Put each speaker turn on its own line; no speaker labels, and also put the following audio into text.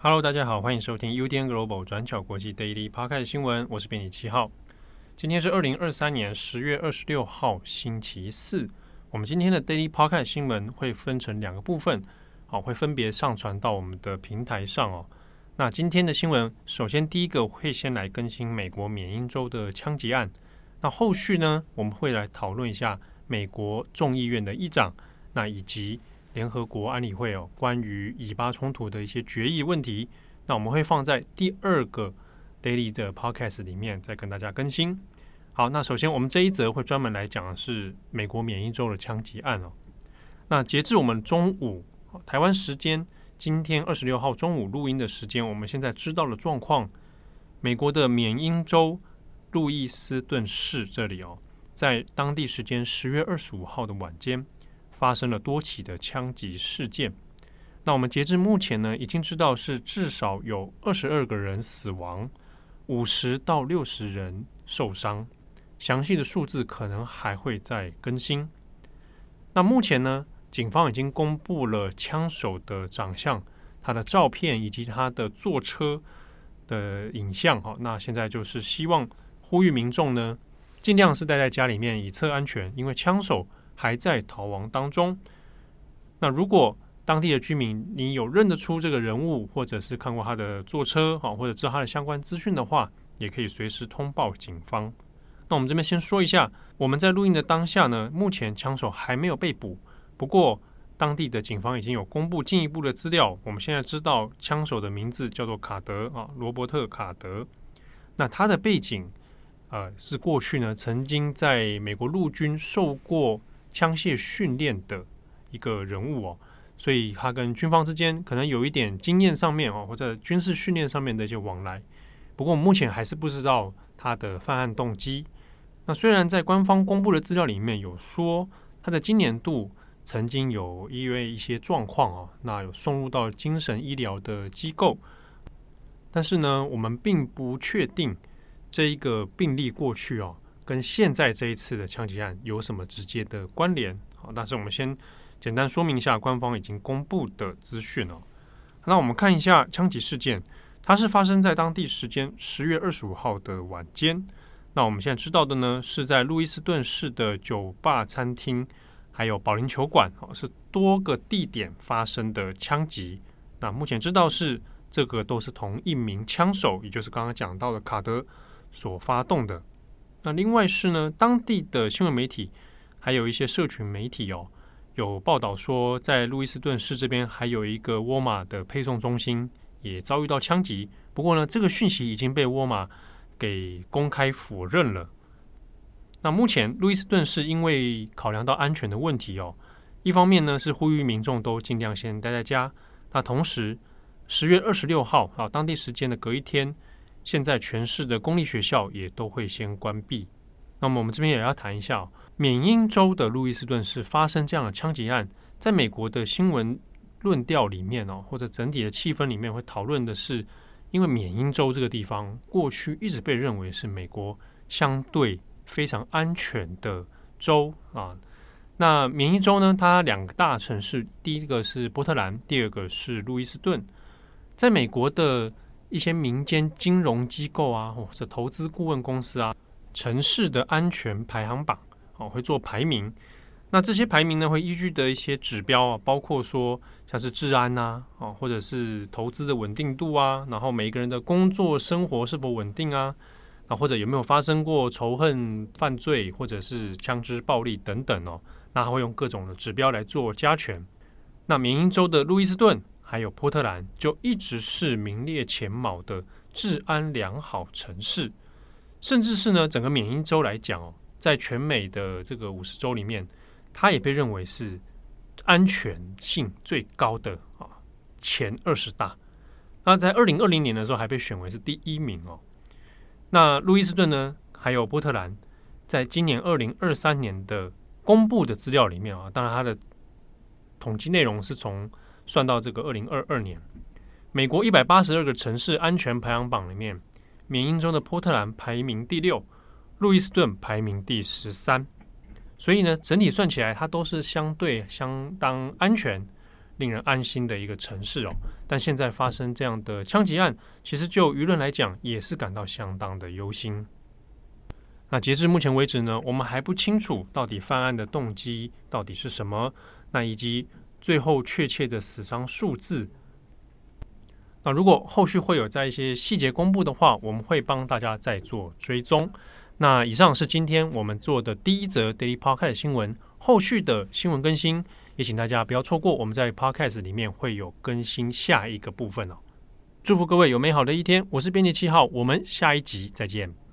Hello，大家好，欢迎收听 UDN Global 转角国际 Daily Podcast 新闻，我是编辑七号。今天是二零二三年十月二十六号，星期四。我们今天的 Daily Podcast 新闻会分成两个部分，好，会分别上传到我们的平台上哦。那今天的新闻，首先第一个会先来更新美国缅因州的枪击案。那后续呢，我们会来讨论一下美国众议院的议长，那以及联合国安理会哦，关于以巴冲突的一些决议问题，那我们会放在第二个 daily 的 podcast 里面再跟大家更新。好，那首先我们这一则会专门来讲的是美国缅因州的枪击案哦。那截至我们中午台湾时间今天二十六号中午录音的时间，我们现在知道的状况，美国的缅因州路易斯顿市这里哦，在当地时间十月二十五号的晚间。发生了多起的枪击事件。那我们截至目前呢，已经知道是至少有二十二个人死亡，五十到六十人受伤。详细的数字可能还会再更新。那目前呢，警方已经公布了枪手的长相、他的照片以及他的坐车的影像。哈，那现在就是希望呼吁民众呢，尽量是待在家里面以测安全，因为枪手。还在逃亡当中。那如果当地的居民你有认得出这个人物，或者是看过他的坐车啊，或者知道他的相关资讯的话，也可以随时通报警方。那我们这边先说一下，我们在录音的当下呢，目前枪手还没有被捕。不过当地的警方已经有公布进一步的资料。我们现在知道枪手的名字叫做卡德啊，罗伯特卡德。那他的背景呃是过去呢曾经在美国陆军受过。枪械训练的一个人物哦，所以他跟军方之间可能有一点经验上面哦，或者军事训练上面的一些往来。不过目前还是不知道他的犯案动机。那虽然在官方公布的资料里面有说他在今年度曾经有因为一些状况哦，那有送入到精神医疗的机构，但是呢，我们并不确定这一个病例过去哦。跟现在这一次的枪击案有什么直接的关联？好，但是我们先简单说明一下官方已经公布的资讯哦。那我们看一下枪击事件，它是发生在当地时间十月二十五号的晚间。那我们现在知道的呢，是在路易斯顿市的酒吧、餐厅，还有保龄球馆，哦，是多个地点发生的枪击。那目前知道是这个都是同一名枪手，也就是刚刚讲到的卡德所发动的。那另外是呢，当地的新闻媒体还有一些社群媒体哦，有报道说，在路易斯顿市这边还有一个沃尔玛的配送中心也遭遇到枪击。不过呢，这个讯息已经被沃尔玛给公开否认了。那目前路易斯顿市因为考量到安全的问题哦，一方面呢是呼吁民众都尽量先待在家。那同时，十月二十六号啊，当地时间的隔一天。现在全市的公立学校也都会先关闭。那么我们这边也要谈一下，缅因州的路易斯顿市发生这样的枪击案，在美国的新闻论调里面哦，或者整体的气氛里面会讨论的是，因为缅因州这个地方过去一直被认为是美国相对非常安全的州啊。那缅因州呢，它两个大城市，第一个是波特兰，第二个是路易斯顿，在美国的。一些民间金融机构啊，或者投资顾问公司啊，城市的安全排行榜哦，会做排名。那这些排名呢，会依据的一些指标啊，包括说像是治安呐，哦，或者是投资的稳定度啊，然后每个人的工作生活是否稳定啊，啊，或者有没有发生过仇恨犯罪，或者是枪支暴力等等哦，那会用各种的指标来做加权。那缅因州的路易斯顿。还有波特兰就一直是名列前茅的治安良好城市，甚至是呢整个缅因州来讲哦，在全美的这个五十州里面，它也被认为是安全性最高的啊前二十大。那在二零二零年的时候还被选为是第一名哦。那路易斯顿呢，还有波特兰，在今年二零二三年的公布的资料里面啊，当然它的统计内容是从。算到这个二零二二年，美国一百八十二个城市安全排行榜里面，缅因州的波特兰排名第六，路易斯顿排名第十三。所以呢，整体算起来，它都是相对相当安全。令人安心的一个城市哦。但现在发生这样的枪击案，其实就舆论来讲，也是感到相当的忧心。那截至目前为止呢，我们还不清楚到底犯案的动机到底是什么，那以及最后确切的死伤数字。那如果后续会有在一些细节公布的话，我们会帮大家再做追踪。那以上是今天我们做的第一则 Daily Podcast 新闻，后续的新闻更新也请大家不要错过。我们在 Podcast 里面会有更新下一个部分哦。祝福各位有美好的一天，我是编辑七号，我们下一集再见。